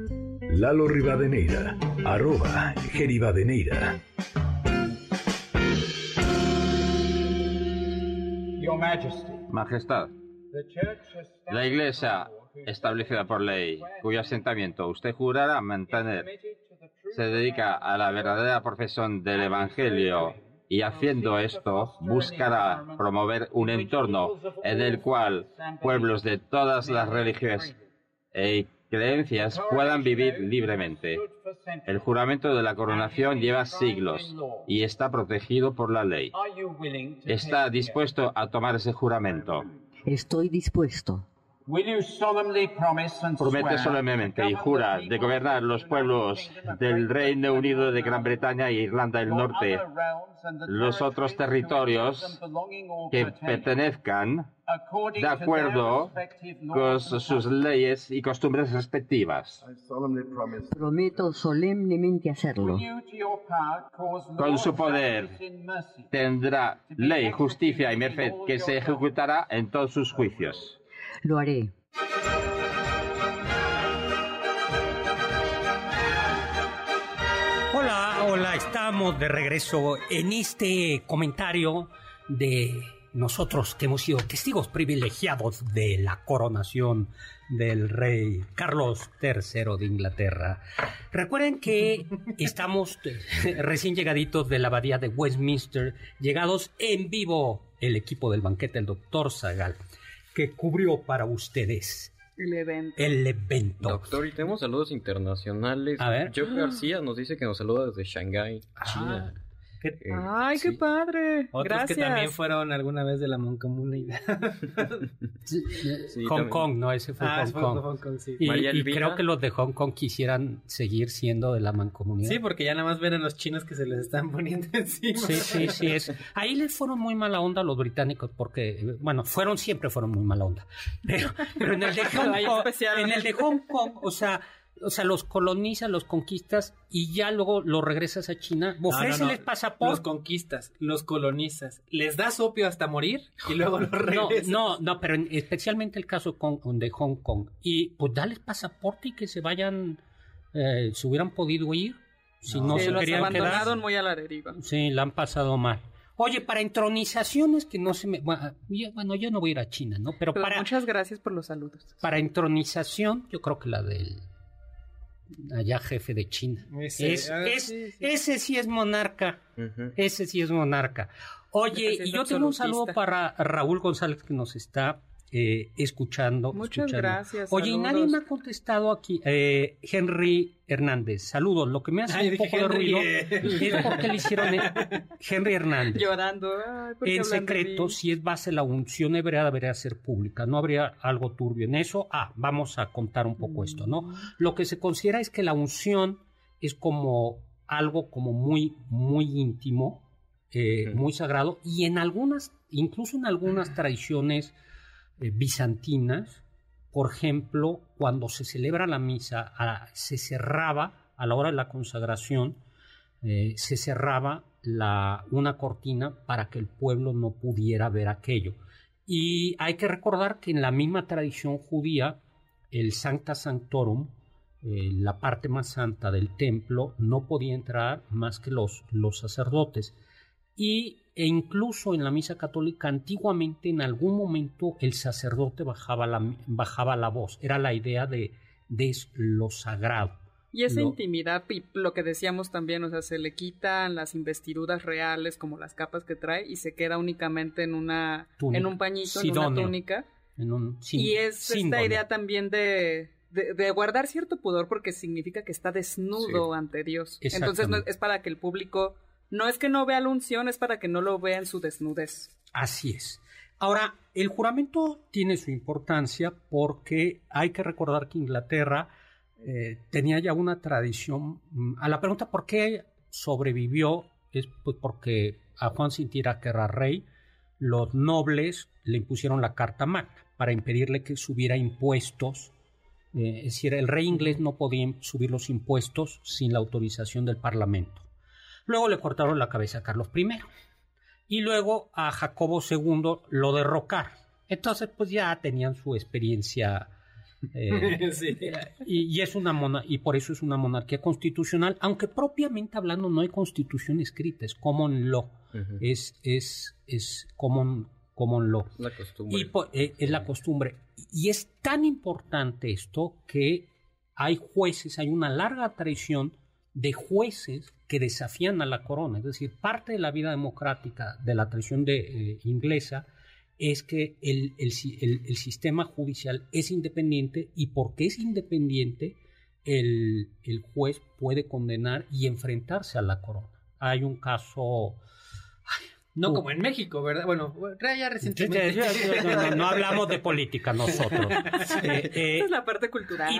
[SPEAKER 8] Lalo Rivadeneira, arroba Geribadeneira.
[SPEAKER 3] Majestad, la Iglesia establecida por ley, cuyo asentamiento usted jurará mantener, se dedica a la verdadera profesión del Evangelio y haciendo esto buscará promover un entorno en el cual pueblos de todas las religiones e creencias puedan vivir libremente. El juramento de la coronación lleva siglos y está protegido por la ley. ¿Está dispuesto a tomar ese juramento?
[SPEAKER 10] Estoy dispuesto.
[SPEAKER 3] Promete solemnemente y jura de gobernar los pueblos del Reino Unido de Gran Bretaña e Irlanda del Norte, los otros territorios que pertenezcan de acuerdo con sus leyes y costumbres respectivas.
[SPEAKER 10] Prometo solemnemente hacerlo.
[SPEAKER 3] Con su poder tendrá ley, justicia y merced que se ejecutará en todos sus juicios.
[SPEAKER 10] Lo haré.
[SPEAKER 4] Hola, hola, estamos de regreso en este comentario de nosotros que hemos sido testigos privilegiados de la coronación del rey Carlos III de Inglaterra. Recuerden que estamos recién llegaditos de la abadía de Westminster, llegados en vivo el equipo del banquete, el doctor Zagal que cubrió para ustedes
[SPEAKER 5] el evento.
[SPEAKER 4] El evento.
[SPEAKER 7] Doctor, y tenemos saludos internacionales.
[SPEAKER 4] A ver.
[SPEAKER 7] Joe García nos dice que nos saluda desde Shanghái,
[SPEAKER 4] Ah.
[SPEAKER 7] China.
[SPEAKER 5] Eh, Ay, qué padre.
[SPEAKER 6] Otros
[SPEAKER 5] Gracias.
[SPEAKER 6] que también fueron alguna vez de la mancomunidad.
[SPEAKER 7] Sí,
[SPEAKER 4] Hong
[SPEAKER 7] también.
[SPEAKER 4] Kong, no, ese fue
[SPEAKER 6] Ah,
[SPEAKER 4] Hong,
[SPEAKER 6] fue
[SPEAKER 4] Kong.
[SPEAKER 6] Hong Kong, sí.
[SPEAKER 4] Y, creo que los de Hong Kong quisieran seguir siendo de la mancomunidad.
[SPEAKER 6] Sí, porque ya nada más ven a los chinos que se les están poniendo encima.
[SPEAKER 4] Sí, sí, sí. Es. Ahí les fueron muy mala onda los británicos porque, bueno, fueron siempre fueron muy mala onda. Pero, pero en el de Hong Kong, en el de Hong Kong, o sea, o sea, los colonizas, los conquistas y ya luego los regresas a China.
[SPEAKER 6] No, no,
[SPEAKER 4] Ofréceles
[SPEAKER 6] no.
[SPEAKER 4] pasaporte.
[SPEAKER 6] Los conquistas, los colonizas. Les das opio hasta morir y luego los
[SPEAKER 4] No,
[SPEAKER 6] regresas.
[SPEAKER 4] no, no, pero en- especialmente el caso con, de Hong Kong. Y pues dales pasaporte y que se vayan, eh, se hubieran podido ir. Si no,
[SPEAKER 5] Sí,
[SPEAKER 4] se
[SPEAKER 5] los
[SPEAKER 4] querían quedar.
[SPEAKER 5] abandonaron muy a la deriva.
[SPEAKER 4] Sí, la han pasado mal. Oye, para entronizaciones que no se me... Bueno, yo, bueno, yo no voy a ir a China, ¿no? Pero
[SPEAKER 5] Pero
[SPEAKER 4] para,
[SPEAKER 5] muchas gracias por los saludos.
[SPEAKER 4] para entronización, yo creo que la del allá jefe de China.
[SPEAKER 6] Ese,
[SPEAKER 4] Es-
[SPEAKER 6] ah,
[SPEAKER 4] es-
[SPEAKER 6] sí, sí.
[SPEAKER 4] Ese sí es monarca. Ese sí es monarca. Oye, y yo tengo un saludo para Raúl González que nos está eh, escuchando.
[SPEAKER 5] Muchas
[SPEAKER 4] escuchando.
[SPEAKER 5] gracias,
[SPEAKER 4] Oye, y nadie me ha contestado aquí. Eh, Henry Hernández, saludos. Lo que me hace
[SPEAKER 6] Ay,
[SPEAKER 4] un poco de
[SPEAKER 6] Henry,
[SPEAKER 4] ruido es porque le hicieron Henry Hernández.
[SPEAKER 5] Llorando. Ay, ¿por qué
[SPEAKER 4] En secreto, si es base la unción hebrea, debería ser pública. No habría algo turbio en eso. Ah, vamos a contar un poco esto, ¿no? Lo que se considera es que la unción es como algo como muy, muy íntimo, eh, muy sagrado, y en algunas, incluso en algunas tradiciones eh, bizantinas, por ejemplo, cuando se celebra la misa, se cerraba a la hora de la consagración, eh, se cerraba una cortina para que el pueblo no pudiera ver aquello. Y hay que recordar que en la misma tradición judía, el Sancta Sanctorum, eh, la parte más santa del templo, no podía entrar más que los, los sacerdotes. Y, e incluso en la misa católica, antiguamente, en algún momento, el sacerdote bajaba la, bajaba la voz. Era la idea de, de lo sagrado.
[SPEAKER 5] Y esa intimidad, y lo que decíamos también, o sea, se le quitan las investiduras reales como las capas que trae y se queda únicamente en una en un pañito, en una túnica. y es esta idea también de, de, guardar cierto pudor porque significa que está desnudo ante Dios. Entonces es para que el público, no es que no vea la unción, es para que no lo vea en su desnudez.
[SPEAKER 4] Así es. Ahora, el juramento tiene su importancia porque hay que recordar que Inglaterra eh, tenía ya una tradición. Mm, a la pregunta por qué sobrevivió es pues porque a Juan Sintira, que era rey, los nobles le impusieron la Carta Magna para impedirle que subiera impuestos. Eh, es decir, el rey inglés no podía subir los impuestos sin la autorización del Parlamento. Luego le cortaron la cabeza a Carlos I y luego a Jacobo II lo derrocaron. Entonces, pues ya tenían su experiencia eh, y, es una y por eso es una monarquía constitucional, aunque propiamente hablando no hay constitución escrita, es common law, es, es, es common, common law.
[SPEAKER 7] La costumbre.
[SPEAKER 4] Y, eh, es la costumbre. Y es tan importante esto que hay jueces, hay una larga tradición de jueces que desafían a la corona, es decir, parte de la vida democrática de la tradición de, eh, inglesa es que el, sistema judicial es independiente y porque es independiente el, juez puede condenar y enfrentarse a la corona. Hay un caso...
[SPEAKER 6] no como en México, ¿verdad? Bueno, ya recientemente.
[SPEAKER 4] No, hablamos de política nosotros.
[SPEAKER 5] Eh, eh, es la parte cultural,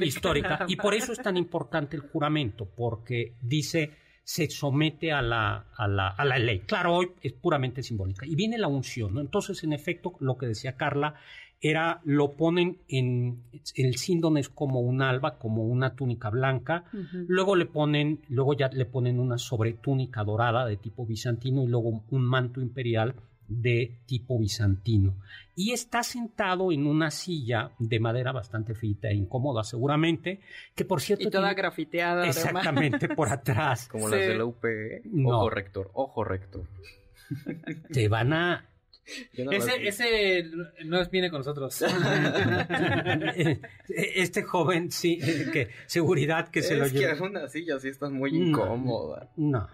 [SPEAKER 4] histórica. Y por eso es tan importante el juramento, porque dice se somete a la, a la, a la ley. Claro, hoy es puramente simbólica. Y viene la unción, ¿no? Entonces, en efecto, lo que decía Carla era, lo ponen en, el síndone es como un alba, como una túnica blanca, luego le ponen, luego ya le ponen una sobretúnica dorada de tipo bizantino y luego un manto imperial de tipo bizantino. Y está sentado en una silla de madera bastante feita e incómoda, seguramente, que por cierto...
[SPEAKER 5] Y toda grafiteada.
[SPEAKER 4] Exactamente, por atrás.
[SPEAKER 7] Como las de la UPE. Ojo rector, ojo rector.
[SPEAKER 4] Te van a
[SPEAKER 6] ese, ese no viene con nosotros.
[SPEAKER 4] este joven, sí, que seguridad que se lo
[SPEAKER 7] lleva. Es que una silla así está muy incómoda.
[SPEAKER 4] No.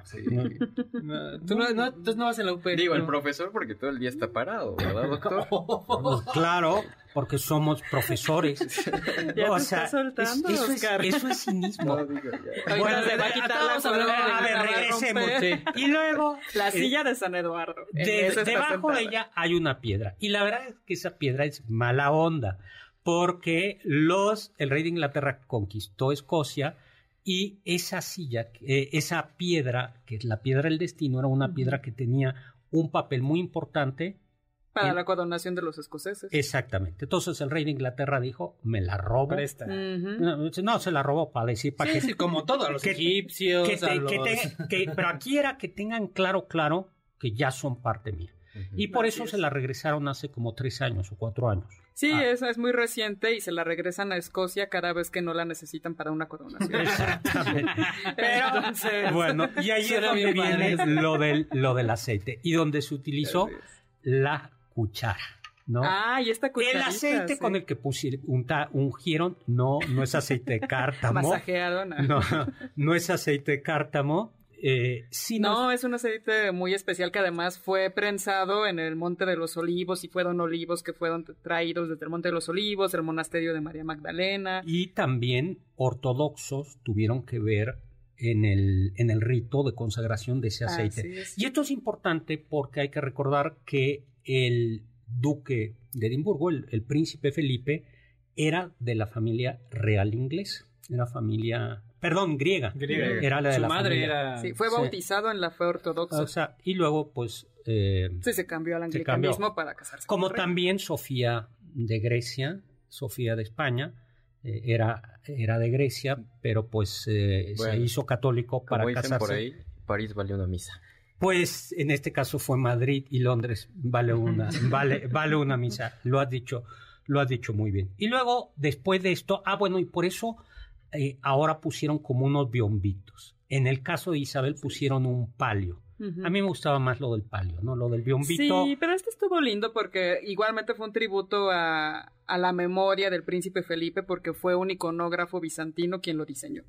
[SPEAKER 6] ¿Tú no, no, no vas en la UP.
[SPEAKER 7] Digo, el profesor porque todo el día está parado, ¿verdad, doctor?
[SPEAKER 4] claro, porque somos profesores.
[SPEAKER 5] Ya o sea, soltando,
[SPEAKER 4] eso, es, eso, es, cinismo.
[SPEAKER 5] No, bueno, se va a quitar la
[SPEAKER 4] A ver, regresemos. Y luego...
[SPEAKER 5] La silla de San Eduardo.
[SPEAKER 4] debajo de ella hay una piedra. Y la verdad es que esa piedra es mala onda, porque los, el rey de Inglaterra conquistó Escocia y esa silla, eh, esa piedra, que es la piedra del destino, era una piedra que tenía un papel muy importante.
[SPEAKER 5] Para la coronación de los escoceses.
[SPEAKER 4] Pero Entonces el rey de Inglaterra dijo, me la robo. no, se la robó para decir, para
[SPEAKER 6] que... como todos los egipcios.
[SPEAKER 4] pero aquí era que tengan claro, claro, que ya son parte mía. Y por eso se la regresaron hace como tres años o cuatro años.
[SPEAKER 5] Sí, ah. esa es muy reciente y se la regresan a Escocia cada vez que no la necesitan para una coronación.
[SPEAKER 4] Exactamente. Pero, bueno, y ahí es donde viene lo del, lo del aceite y donde se utilizó la cuchara. ¿no?
[SPEAKER 5] Ah, y esta cuchara.
[SPEAKER 4] El aceite con el que pusieron, ungieron, no, no es aceite de cártamo.
[SPEAKER 5] Masajeado, no.
[SPEAKER 4] no. No es aceite de cártamo, eh,
[SPEAKER 5] no, es un aceite muy especial que además fue prensado en el Monte de los Olivos y fueron olivos que fueron traídos desde el Monte de los Olivos, el monasterio de María Magdalena.
[SPEAKER 4] Y también ortodoxos tuvieron que ver en el, en el rito de consagración de ese aceite. Y esto es importante porque hay que recordar que el duque de Edimburgo, el, el príncipe Felipe, era de la familia real inglesa, era familia Perdón, griega. Era la de Su madre era...
[SPEAKER 5] Sí, fue bautizado en la fe ortodoxa.
[SPEAKER 4] O sea, y luego, pues... Eh,
[SPEAKER 5] sí, se cambió al anglicanismo para casarse.
[SPEAKER 4] Como también Sofía de Grecia, Sofía de España, eh, era, era de Grecia, pero pues eh, se hizo católico para como casarse. por ahí,
[SPEAKER 7] París vale una misa.
[SPEAKER 4] Pues en este caso fue Madrid y Londres vale una, vale, vale una misa. Lo has dicho, lo has dicho muy bien. Y luego, después de esto, ah, bueno, y por eso eh, ahora pusieron como unos biombitos. En el caso de Isabel pusieron un palio. A mí me gustaba más lo del palio, ¿no? Lo del biombito.
[SPEAKER 5] Sí, pero este estuvo lindo porque igualmente fue un tributo a, a la memoria del príncipe Felipe porque fue un iconógrafo bizantino quien lo diseñó.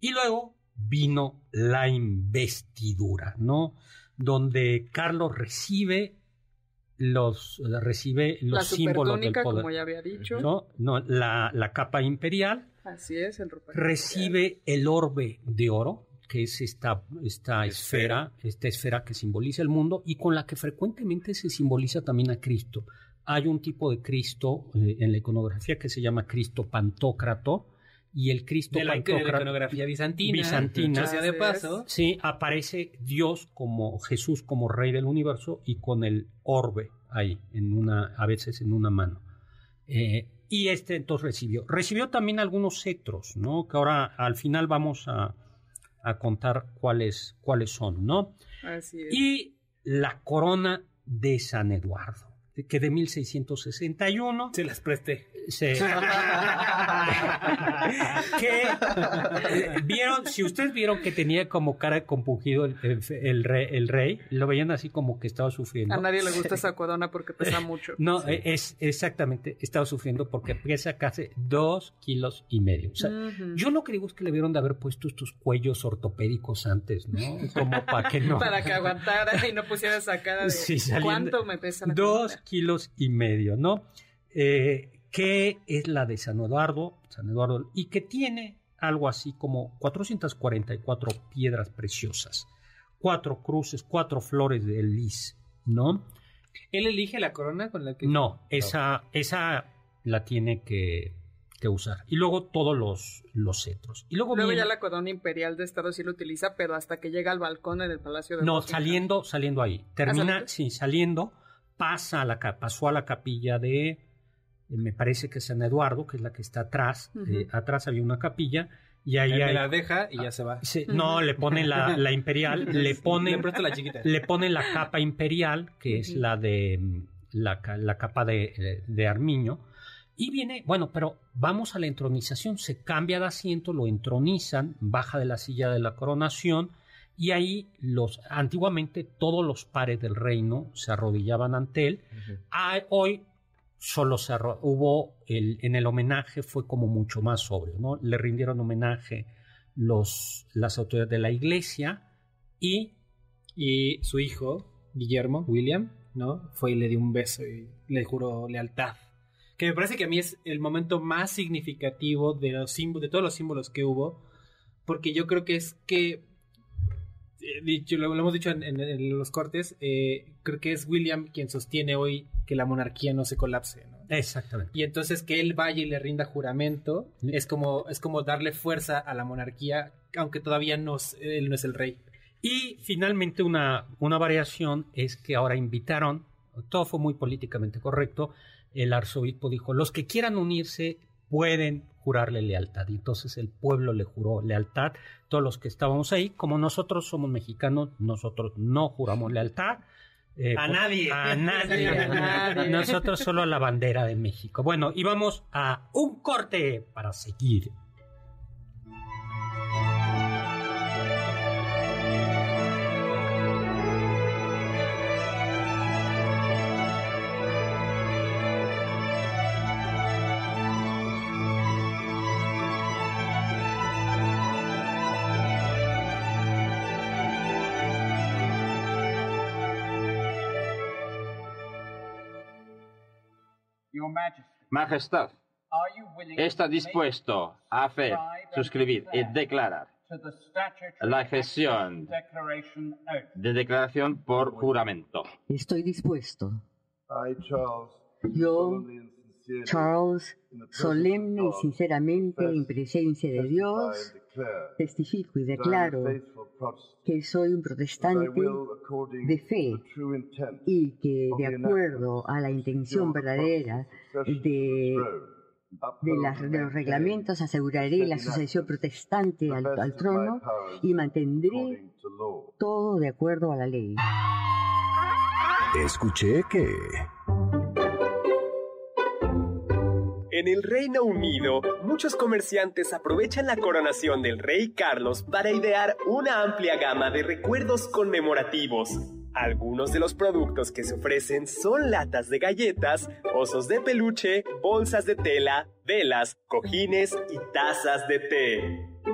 [SPEAKER 4] Y luego vino la investidura, ¿no? Donde Carlos recibe los recibe los la símbolos del poder.
[SPEAKER 5] como ya había dicho.
[SPEAKER 4] No, no la, la, capa imperial.
[SPEAKER 5] Así es, el
[SPEAKER 4] Recibe el orbe de oro, que es esta, esta esfera, esta esfera que simboliza el mundo y con la que frecuentemente se simboliza también a Cristo. Hay un tipo de Cristo eh, en la iconografía que se llama Cristo Pantócrato, y el Cristo
[SPEAKER 6] de la, iconografía bizantina,
[SPEAKER 4] bizantina
[SPEAKER 6] de paso.
[SPEAKER 4] Sí, aparece Dios como Jesús como rey del universo y con el orbe ahí, en una, a veces en una mano. Eh, y este entonces recibió. Recibió también algunos cetros, ¿no? Que ahora al final vamos a, a contar cuáles, cuáles son, ¿no?
[SPEAKER 5] Así es.
[SPEAKER 4] Y la corona de San Eduardo que de 1661.
[SPEAKER 6] Se las presté.
[SPEAKER 4] que eh, vieron, si ustedes vieron que tenía como cara compungido el, el, rey, el, rey, lo veían así como que estaba sufriendo.
[SPEAKER 5] A nadie le gusta esa corona porque pesa mucho.
[SPEAKER 4] No, es exactamente, estaba sufriendo porque pesa casi dos kilos y medio. O sea, yo lo que digo es que le vieron de haber puesto estos cuellos ortopédicos antes, ¿no? Como para que no.
[SPEAKER 5] para que aguantara y no pusiera esa cara de cuánto me pesa la
[SPEAKER 4] Dos kilos y medio, ¿no? Eh, que es la de San Eduardo, San Eduardo, y que tiene algo así como 444 piedras preciosas, cuatro cruces, cuatro flores de lis, ¿no?
[SPEAKER 6] ¿Él elige la corona con la que.?
[SPEAKER 4] No, esa, esa la tiene que, usar. Y luego todos los, los cetros. Y luego,
[SPEAKER 5] luego ya la corona imperial de Estado sí lo utiliza, pero hasta que llega al balcón en el Palacio de
[SPEAKER 4] No, saliendo, saliendo ahí. Termina, sí, saliendo pasa a la, pasó a la capilla de, eh, me parece que es San Eduardo, que es la que está atrás, eh, atrás había una capilla, y ahí
[SPEAKER 6] la deja y ya se va.
[SPEAKER 4] No, le pone la, imperial, le pone
[SPEAKER 6] la chiquita.
[SPEAKER 4] le pone la capa imperial, que es la de mm, la, la capa de, eh, de, Armiño. Y viene, bueno, pero vamos a la entronización, se cambia de asiento, lo entronizan, baja de la silla de la coronación y ahí los antiguamente todos los pares del reino se arrodillaban ante él. Ah, hoy solo se hubo el, en el homenaje fue como mucho más sobrio, ¿no? Le rindieron homenaje los, las autoridades de la iglesia y,
[SPEAKER 6] y su hijo, Guillermo, William, ¿no? Fue y le dio un beso y le juró lealtad. Que me parece que a mí es el momento más significativo de, los de todos los símbolos que hubo, porque yo creo que es que dicho, lo, hemos dicho en, los cortes, eh, creo que es William quien sostiene hoy que la monarquía no se colapse.
[SPEAKER 4] Exactamente.
[SPEAKER 6] Y entonces que él vaya y le rinda juramento es como, es como darle fuerza a la monarquía, aunque todavía no, él no es el rey.
[SPEAKER 4] Y finalmente una, una variación es que ahora invitaron, todo fue muy políticamente correcto, el arzobispo dijo, los que quieran unirse pueden jurarle lealtad. Y entonces el pueblo le juró lealtad. Todos los que estábamos ahí, como nosotros somos mexicanos, nosotros no juramos lealtad.
[SPEAKER 6] Eh, a, nadie.
[SPEAKER 4] a nadie. Nosotros solo a la bandera de México. Bueno, y vamos a un corte para seguir
[SPEAKER 3] Majestad, ¿está dispuesto a hacer, suscribir y declarar la gestión de declaración por juramento?
[SPEAKER 10] Estoy dispuesto. Yo, Charles, solemne y sinceramente en presencia de Dios, testifico y declaro que soy un protestante de fe y que de acuerdo a la intención verdadera de, de, los reglamentos aseguraré la sucesión protestante al, al trono y mantendré todo de acuerdo a la ley.
[SPEAKER 8] Escuché que...
[SPEAKER 9] En el Reino Unido, muchos comerciantes aprovechan la coronación del rey Carlos para idear una amplia gama de recuerdos conmemorativos. Algunos de los productos que se ofrecen son latas de galletas, osos de peluche, bolsas de tela, velas, cojines y tazas de té.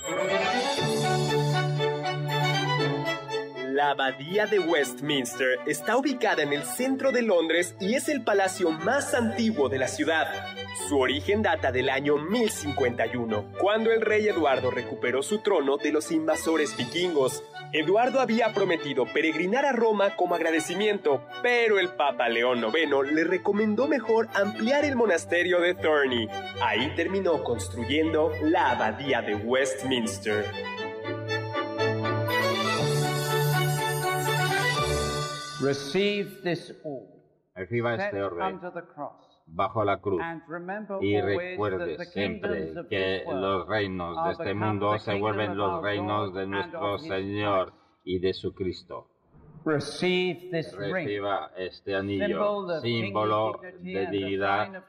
[SPEAKER 9] La abadía de Westminster está ubicada en el centro de Londres y es el palacio más antiguo de la ciudad. Su origen data del año 1051, cuando el rey Eduardo recuperó su trono de los invasores vikingos. Eduardo había prometido peregrinar a Roma como agradecimiento, pero el Papa León IX le recomendó mejor ampliar el monasterio de Thorney. Ahí terminó construyendo la abadía de Westminster.
[SPEAKER 3] Reciba este orden. bajo la cruz. Y recuerde siempre que los reinos de este mundo se vuelven los reinos de nuestro Señor y de su Cristo. Reciba este anillo, símbolo de dignidad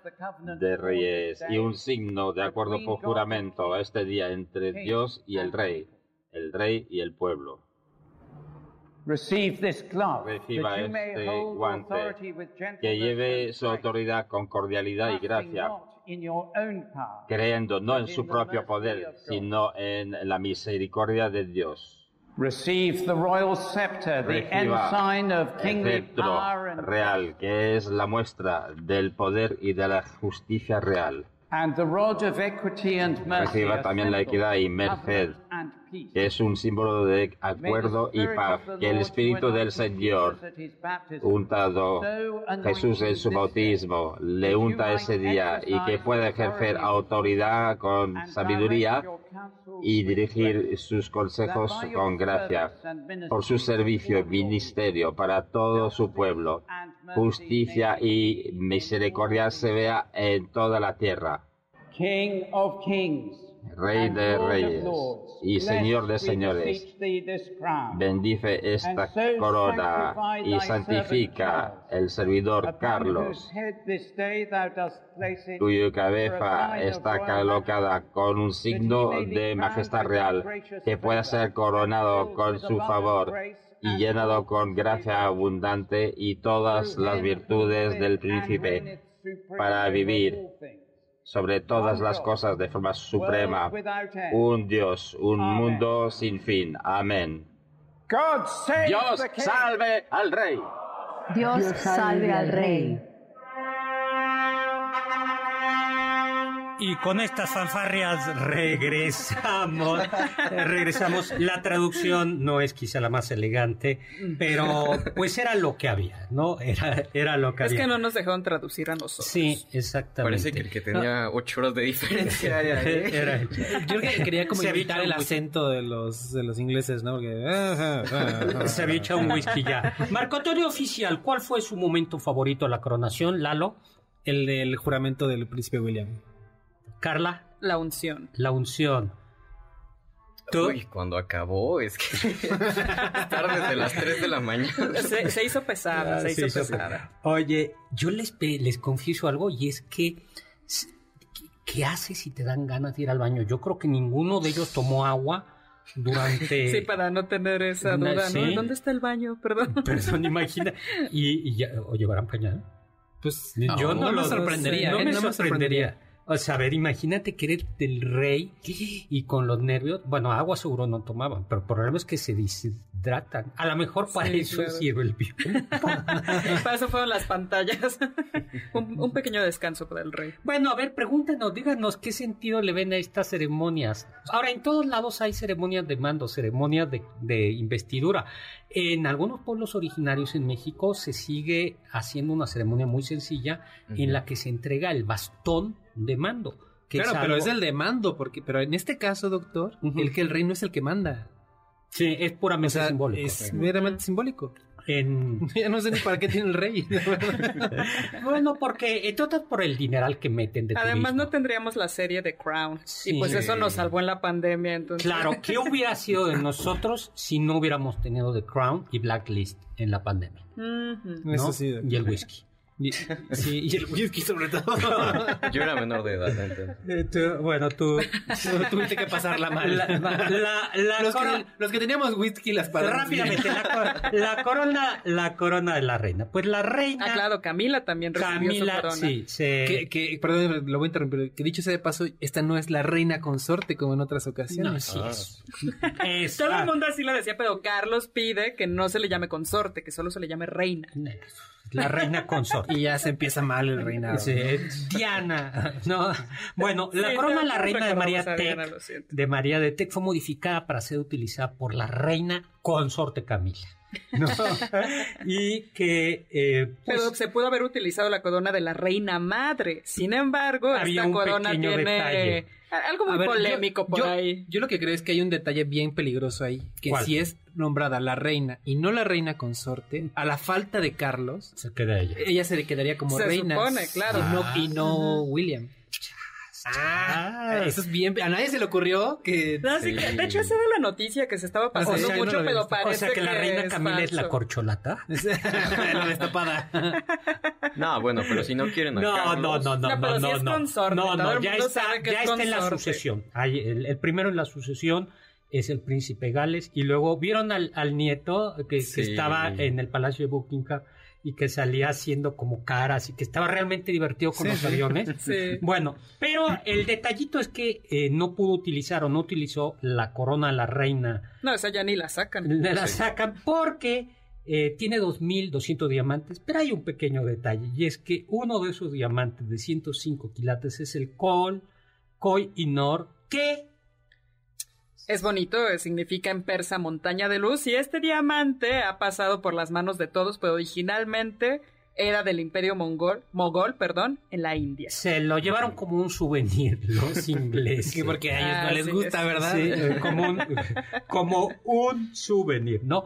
[SPEAKER 3] de reyes y un signo de acuerdo por juramento este día entre Dios y el rey, el rey y el pueblo. Reciba este guante que lleve su autoridad con cordialidad y gracia, creyendo no en su propio poder, sino en la misericordia de Dios. Reciba el cetro real, que es la muestra del poder y de la justicia real. Reciba también la equidad y merced, que es un símbolo de acuerdo y paz. Que el Espíritu del Señor, untado Jesús en su bautismo, le unta ese día y que pueda ejercer autoridad con sabiduría y dirigir sus consejos con gracia por su servicio y ministerio para todo su pueblo. Justicia y misericordia se vea en toda la tierra. Rey de reyes y Señor de señores, bendice esta corona y santifica el servidor Carlos, cuya cabeza está colocada con un signo de majestad real, que pueda ser coronado con su favor y llenado con gracia abundante y todas las virtudes del príncipe para vivir sobre todas las cosas de forma suprema, un Dios, un mundo sin fin. Amén. Dios salve al Rey.
[SPEAKER 10] Dios salve al Rey.
[SPEAKER 4] Y con estas fanfarrias regresamos, regresamos. La traducción no es quizá la más elegante, pero pues era lo que había, ¿no? Era, era lo que había.
[SPEAKER 5] Es que no nos dejaron traducir a nosotros.
[SPEAKER 4] Sí, exactamente.
[SPEAKER 7] Parece que el que tenía ocho horas de diferencia
[SPEAKER 6] era, Yo quería como evitar el acento de los, de los ingleses, ¿no? Porque...
[SPEAKER 4] Se había echado un whisky ya. Marco Antonio Oficial, ¿cuál fue su momento favorito de la coronación, Lalo?
[SPEAKER 6] El del juramento del príncipe William.
[SPEAKER 4] Carla.
[SPEAKER 5] La unción.
[SPEAKER 4] La unción.
[SPEAKER 7] ¿Tú? Uy, cuando acabó, es que tarde de las 3 de la mañana.
[SPEAKER 5] Se, hizo pesada, se, hizo, pesada.
[SPEAKER 4] Oye, yo les, les confieso algo y es que ¿qué haces si te dan ganas de ir al baño? Yo creo que ninguno de ellos tomó agua durante...
[SPEAKER 5] Sí, para no tener esa duda, ¿no? ¿Dónde está el baño? Perdón.
[SPEAKER 4] Perdón, imagina. Y, y ya, ¿o llevarán pañal?
[SPEAKER 6] Pues yo no, lo sorprendería.
[SPEAKER 4] No,
[SPEAKER 6] ¿eh?
[SPEAKER 4] me sorprendería. O sea, a ver, imagínate que eres del rey y con los nervios, bueno, agua seguro no tomaban, pero el problema es que se deshidratan. A lo mejor para eso sirve el bio.
[SPEAKER 5] para eso fueron las pantallas. un, pequeño descanso para el rey.
[SPEAKER 4] Bueno, a ver, pregúntenos, díganos qué sentido le ven a estas ceremonias. Ahora, en todos lados hay ceremonias de mando, ceremonias de, investidura. En algunos pueblos originarios en México se sigue haciendo una ceremonia muy sencilla en la que se entrega el bastón de mando.
[SPEAKER 6] claro, pero es el de mando, porque, pero en este caso, doctor, el que el rey no es el que manda.
[SPEAKER 4] Sí, es puramente simbólico.
[SPEAKER 6] Es meramente simbólico.
[SPEAKER 4] En...
[SPEAKER 6] Ya no sé ni para qué tiene el rey.
[SPEAKER 4] bueno, porque eh, todo por el dineral que meten de
[SPEAKER 5] Además
[SPEAKER 4] turismo.
[SPEAKER 5] no tendríamos la serie de Crown.
[SPEAKER 4] Sí.
[SPEAKER 5] Y pues eso nos salvó en la pandemia, entonces.
[SPEAKER 4] Claro, ¿qué hubiera sido de nosotros si no hubiéramos tenido The Crown y Blacklist en la pandemia?
[SPEAKER 5] Ujú.
[SPEAKER 4] ¿no?
[SPEAKER 6] Eso sí.
[SPEAKER 4] Y el whisky.
[SPEAKER 6] Y, sí, y el whisky sobre todo.
[SPEAKER 7] Yo era menor de edad, entonces.
[SPEAKER 4] Eh, tú- bueno, tú...
[SPEAKER 6] Tú Tuviste que pasarla mal.
[SPEAKER 4] La, la- la
[SPEAKER 6] los,
[SPEAKER 4] coro-
[SPEAKER 6] que, los que teníamos whisky las pagamos
[SPEAKER 4] Rápidamente, la, cor- la corona, la corona de la reina. Pues la reina...
[SPEAKER 5] Ah, claro, Camila también recibió
[SPEAKER 4] Camila,
[SPEAKER 5] su corona.
[SPEAKER 4] sí, se...
[SPEAKER 6] Que, que, perdón, lo voy a interrumpir. Que dicho sea de paso, esta no es la reina consorte como en otras
[SPEAKER 4] No,
[SPEAKER 6] ocasiones.
[SPEAKER 4] sí
[SPEAKER 7] Ah.
[SPEAKER 4] es. Es-
[SPEAKER 5] Todo
[SPEAKER 4] ah,
[SPEAKER 5] el mundo así lo decía, pero Carlos pide que no se le llame consorte, que solo se le llame reina.
[SPEAKER 4] La reina consorte.
[SPEAKER 6] Y ya se empieza mal el reinado.
[SPEAKER 4] Sí, Diana, no. Bueno, la
[SPEAKER 5] Sí,
[SPEAKER 4] corona de la reina de María Tech, de María de Tech fue modificada para ser utilizada por la reina consorte Camila. ¿no? y que eh, pues,
[SPEAKER 5] Pero se pudo haber utilizado la corona de la reina madre. Sin embargo,
[SPEAKER 4] Había
[SPEAKER 5] esta
[SPEAKER 4] un
[SPEAKER 5] corona tiene
[SPEAKER 4] detalle.
[SPEAKER 5] eh, algo muy
[SPEAKER 6] ver, yo-
[SPEAKER 5] polémico por
[SPEAKER 6] yo,
[SPEAKER 5] ahí.
[SPEAKER 6] Yo lo que creo es que hay un detalle bien peligroso ahí. Que
[SPEAKER 4] ¿Cuál?
[SPEAKER 6] si es nombrada la reina y no la reina consorte, a la falta de Carlos,
[SPEAKER 4] se queda ella.
[SPEAKER 6] ella se le quedaría como
[SPEAKER 5] Se
[SPEAKER 6] reina.
[SPEAKER 5] supone, claro.
[SPEAKER 6] Y no, y no William.
[SPEAKER 4] Ah,
[SPEAKER 6] Eso es bien. A nadie se le ocurrió que.
[SPEAKER 5] No, sí que- de hecho, esa era la noticia que se estaba pasando
[SPEAKER 6] sea, yo no
[SPEAKER 5] mucho,
[SPEAKER 6] había
[SPEAKER 5] pero parece
[SPEAKER 4] o sea que la reina
[SPEAKER 5] es
[SPEAKER 4] Camila es la corcholata.
[SPEAKER 6] la destapada.
[SPEAKER 7] No, bueno, pero si no quieren
[SPEAKER 4] No, no,
[SPEAKER 7] Carlos-
[SPEAKER 4] no, no,
[SPEAKER 5] No,
[SPEAKER 4] no,
[SPEAKER 5] pero
[SPEAKER 4] no,
[SPEAKER 5] es
[SPEAKER 4] no,
[SPEAKER 5] consorte,
[SPEAKER 4] no, no, ya está,
[SPEAKER 5] que
[SPEAKER 4] ya
[SPEAKER 5] es
[SPEAKER 4] está en la sucesión. Hay- el, el primero en la sucesión es el príncipe Gales y luego vieron al, al nieto que, que estaba en el palacio de Buckingham y que salía haciendo como caras y que estaba realmente divertido con
[SPEAKER 6] Sí,
[SPEAKER 4] los aviones.
[SPEAKER 5] Sí.
[SPEAKER 4] Bueno, pero el detallito es que eh, no pudo utilizar o no utilizó la corona de la reina
[SPEAKER 5] No, esa ya ni la sacan.
[SPEAKER 4] la
[SPEAKER 7] Sí.
[SPEAKER 4] sacan porque eh, tiene 2.200 diamantes, pero hay un pequeño detalle y es que uno de esos diamantes de 105 quilates es el Kol, Koi Inor, que
[SPEAKER 5] Es bonito, eh, significa en persa montaña de luz y este diamante ha pasado por las manos de todos, pero originalmente era del imperio mongol, mogol, perdón, en la India.
[SPEAKER 4] se lo llevaron como un souvenir los ingleses.
[SPEAKER 6] Sí, porque a ellos
[SPEAKER 5] Ah,
[SPEAKER 6] no les
[SPEAKER 5] sí,
[SPEAKER 6] gusta,
[SPEAKER 5] es-
[SPEAKER 6] ¿verdad?
[SPEAKER 4] Sí, eh, como, un, como un souvenir, ¿no?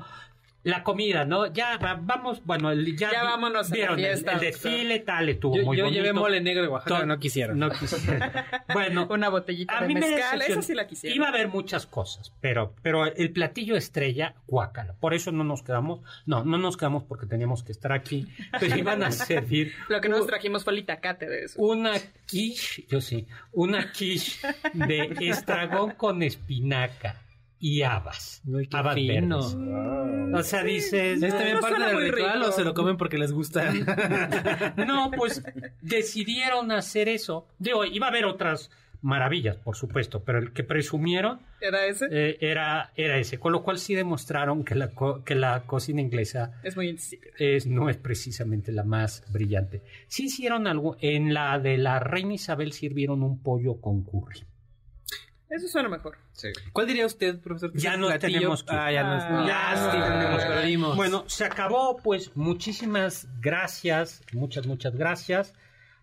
[SPEAKER 4] La comida, ¿no? Ya va- vamos, bueno, el- ya,
[SPEAKER 5] Ya vámonos a la
[SPEAKER 4] vieron el- el, desfile, tal, estuvo
[SPEAKER 6] Yo,
[SPEAKER 4] muy
[SPEAKER 6] yo
[SPEAKER 4] bonito.
[SPEAKER 6] llevé mole negro de Oaxaca, no quisieron.
[SPEAKER 4] No quisieron. Bueno,
[SPEAKER 5] Una botellita
[SPEAKER 4] a
[SPEAKER 5] de
[SPEAKER 4] mí me
[SPEAKER 5] mezcal,
[SPEAKER 4] decepcionó.
[SPEAKER 5] esa sí la quisiera.
[SPEAKER 4] Iba a haber muchas cosas, pero, pero el platillo estrella, guácala. Por eso no nos quedamos, no, no nos quedamos porque teníamos que estar aquí, pero iban a servir
[SPEAKER 5] Lo que nos trajimos fue el itacate de eso.
[SPEAKER 4] una quiche, yo sí, una quiche de estragón con espinaca y habas.
[SPEAKER 6] Uy, qué
[SPEAKER 4] habas verdes. O sea, dices,
[SPEAKER 6] ¿Es también
[SPEAKER 5] no
[SPEAKER 6] parte del
[SPEAKER 5] muy
[SPEAKER 6] ritual
[SPEAKER 5] rico.
[SPEAKER 6] o se lo comen porque les gusta?
[SPEAKER 4] No, pues decidieron hacer eso. Digo, iba a haber otras maravillas, por supuesto, pero el que presumieron
[SPEAKER 5] ¿Era ese?
[SPEAKER 4] eh, era, era ese, con lo cual sí demostraron que la, co- que la cocina inglesa
[SPEAKER 5] Es muy
[SPEAKER 4] es, no es precisamente la más brillante. Sí hicieron algo, en la de la reina Isabel sirvieron un pollo con curry.
[SPEAKER 5] Eso suena mejor.
[SPEAKER 7] Sí.
[SPEAKER 6] ¿Cuál diría usted, profesor?
[SPEAKER 4] Ya nos
[SPEAKER 6] platillo?
[SPEAKER 4] tenemos que.
[SPEAKER 6] Ah, ya nos
[SPEAKER 5] Ah,
[SPEAKER 6] Lástima, nos perdimos.
[SPEAKER 4] Bueno, se acabó, pues muchísimas gracias, muchas, muchas gracias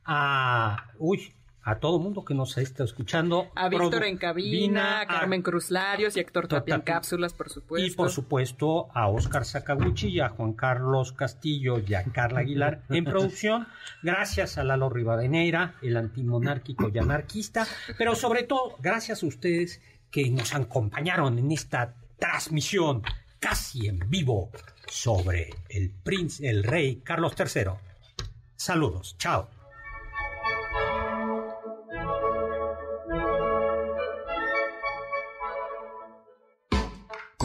[SPEAKER 4] a, uy, a todo mundo que nos está escuchando.
[SPEAKER 5] A Víctor en cabina, a Carmen Cruz Larios y Héctor Tapia en cápsulas, por supuesto.
[SPEAKER 4] Y por supuesto a Oscar Sakaguchi y a Juan Carlos Castillo y a Carla Aguilar en producción. Gracias a Lalo Rivadeneira, el antimonárquico y anarquista. Pero sobre todo, gracias a ustedes que nos acompañaron en esta transmisión casi en vivo sobre el príncipe, el rey Carlos III. Saludos, chao.